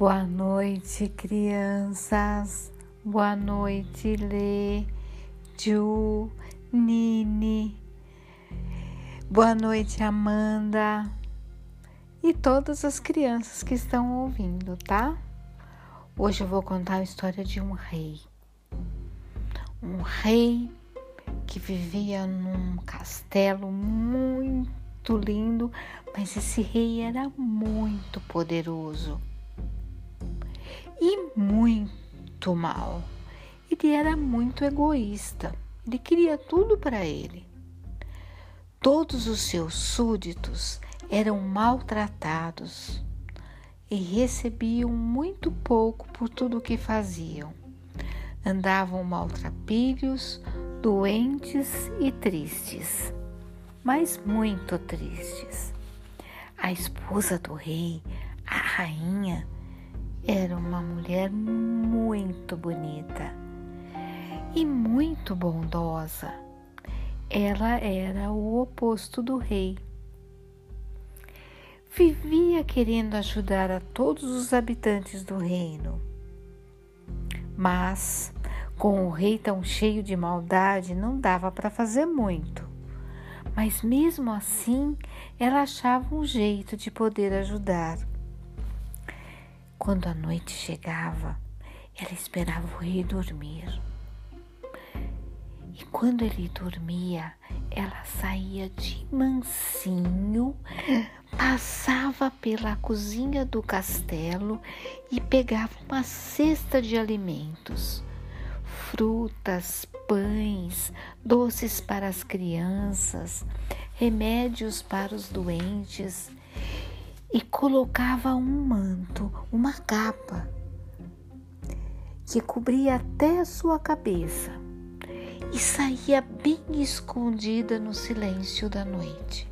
Boa noite, crianças. Boa noite, Lê, Ju, Nini. Boa noite, Amanda. E todas as crianças que estão ouvindo, tá? Hoje eu vou contar a história de um rei. Um rei que vivia num castelo muito lindo, mas esse rei era muito poderoso muito mal. Ele era muito egoísta. Ele queria tudo para ele. Todos os seus súditos eram maltratados e recebiam muito pouco por tudo o que faziam. Andavam maltrapilhos, doentes e tristes, mas muito tristes. A esposa do rei, a rainha, era uma mulher muito bonita e muito bondosa. Ela era o oposto do rei. Vivia querendo ajudar a todos os habitantes do reino. Mas, com o rei tão cheio de maldade, não dava para fazer muito. Mas mesmo assim, ela achava um jeito de poder ajudar. Quando a noite chegava, ela esperava rei dormir. E quando ele dormia, ela saía de mansinho, passava pela cozinha do castelo e pegava uma cesta de alimentos, frutas, pães, doces para as crianças, remédios para os doentes e colocava um manto, uma capa, que cobria até a sua cabeça e saía bem escondida no silêncio da noite.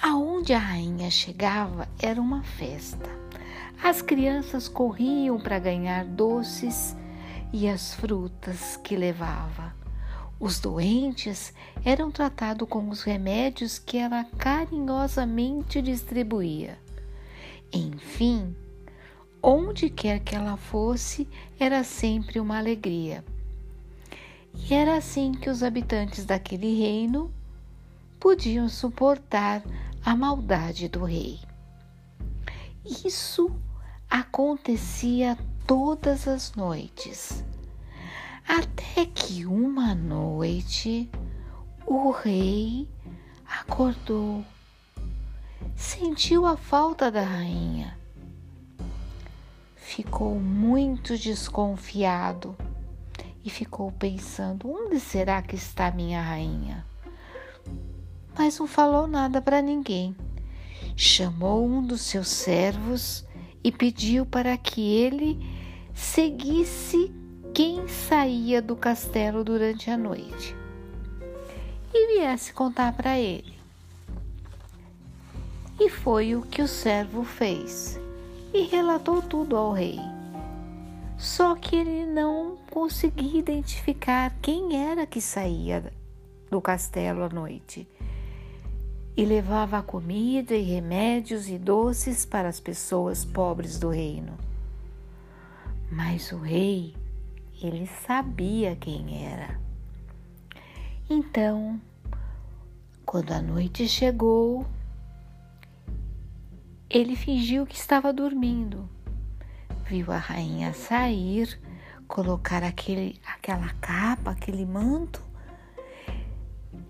Aonde a rainha chegava era uma festa. As crianças corriam para ganhar doces e as frutas que levava. Os doentes eram tratados com os remédios que ela carinhosamente distribuía. Enfim, onde quer que ela fosse, era sempre uma alegria. E era assim que os habitantes daquele reino podiam suportar a maldade do rei. Isso acontecia todas as noites. Até que uma noite o rei acordou, sentiu a falta da rainha, ficou muito desconfiado e ficou pensando: onde será que está minha rainha? Mas não falou nada para ninguém. Chamou um dos seus servos e pediu para que ele seguisse quem saía do castelo durante a noite e viesse contar para ele. E foi o que o servo fez e relatou tudo ao rei. Só que ele não conseguia identificar quem era que saía do castelo à noite e levava comida e remédios e doces para as pessoas pobres do reino. Mas o rei ele sabia quem era. Então, quando a noite chegou, ele fingiu que estava dormindo. Viu a rainha sair, colocar aquele, aquela capa, aquele manto,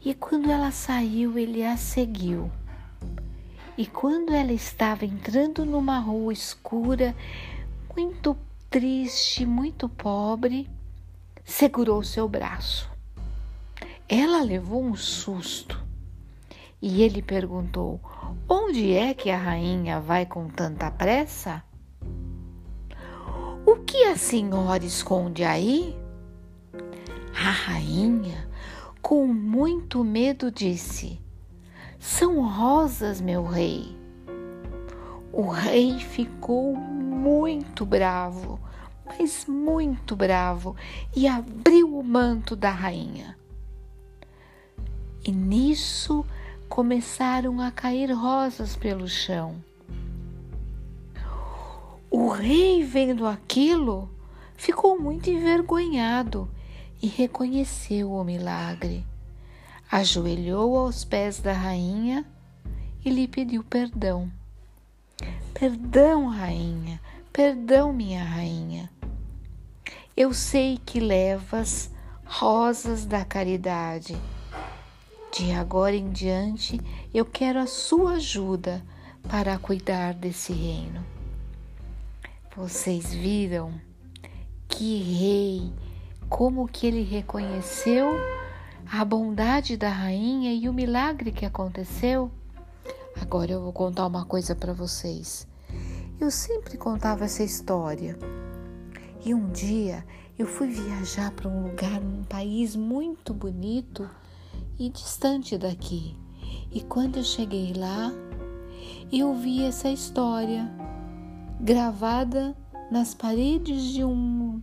e quando ela saiu, ele a seguiu. E quando ela estava entrando numa rua escura, muito triste, muito pobre, segurou seu braço. Ela levou um susto e ele perguntou: Onde é que a rainha vai com tanta pressa? O que a senhora esconde aí? A rainha, com muito medo, disse: São rosas, meu rei. O rei ficou muito bravo, mas muito bravo, e abriu o manto da rainha. E nisso começaram a cair rosas pelo chão. O rei, vendo aquilo, ficou muito envergonhado e reconheceu o milagre. Ajoelhou aos pés da rainha e lhe pediu perdão. Perdão, rainha, perdão, minha rainha. Eu sei que levas rosas da caridade. De agora em diante, eu quero a sua ajuda para cuidar desse reino. Vocês viram que rei, como que ele reconheceu a bondade da rainha e o milagre que aconteceu? Agora eu vou contar uma coisa para vocês. Eu sempre contava essa história. E um dia eu fui viajar para um lugar, um país muito bonito e distante daqui. E quando eu cheguei lá, eu vi essa história gravada nas paredes de um,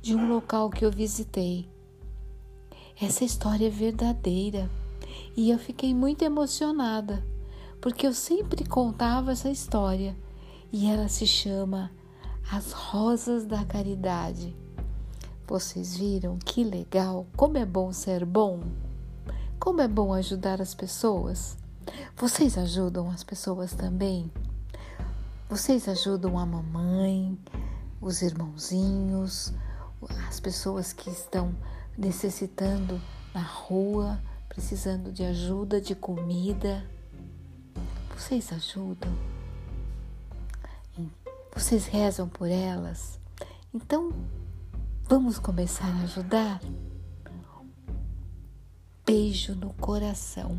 de um local que eu visitei. Essa história é verdadeira e eu fiquei muito emocionada porque eu sempre contava essa história e ela se chama As Rosas da Caridade. Vocês viram que legal? Como é bom ser bom? Como é bom ajudar as pessoas? Vocês ajudam as pessoas também? Vocês ajudam a mamãe, os irmãozinhos, as pessoas que estão necessitando na rua, precisando de ajuda, de comida. Vocês ajudam? Vocês rezam por elas? Então, vamos começar a ajudar? Beijo no coração.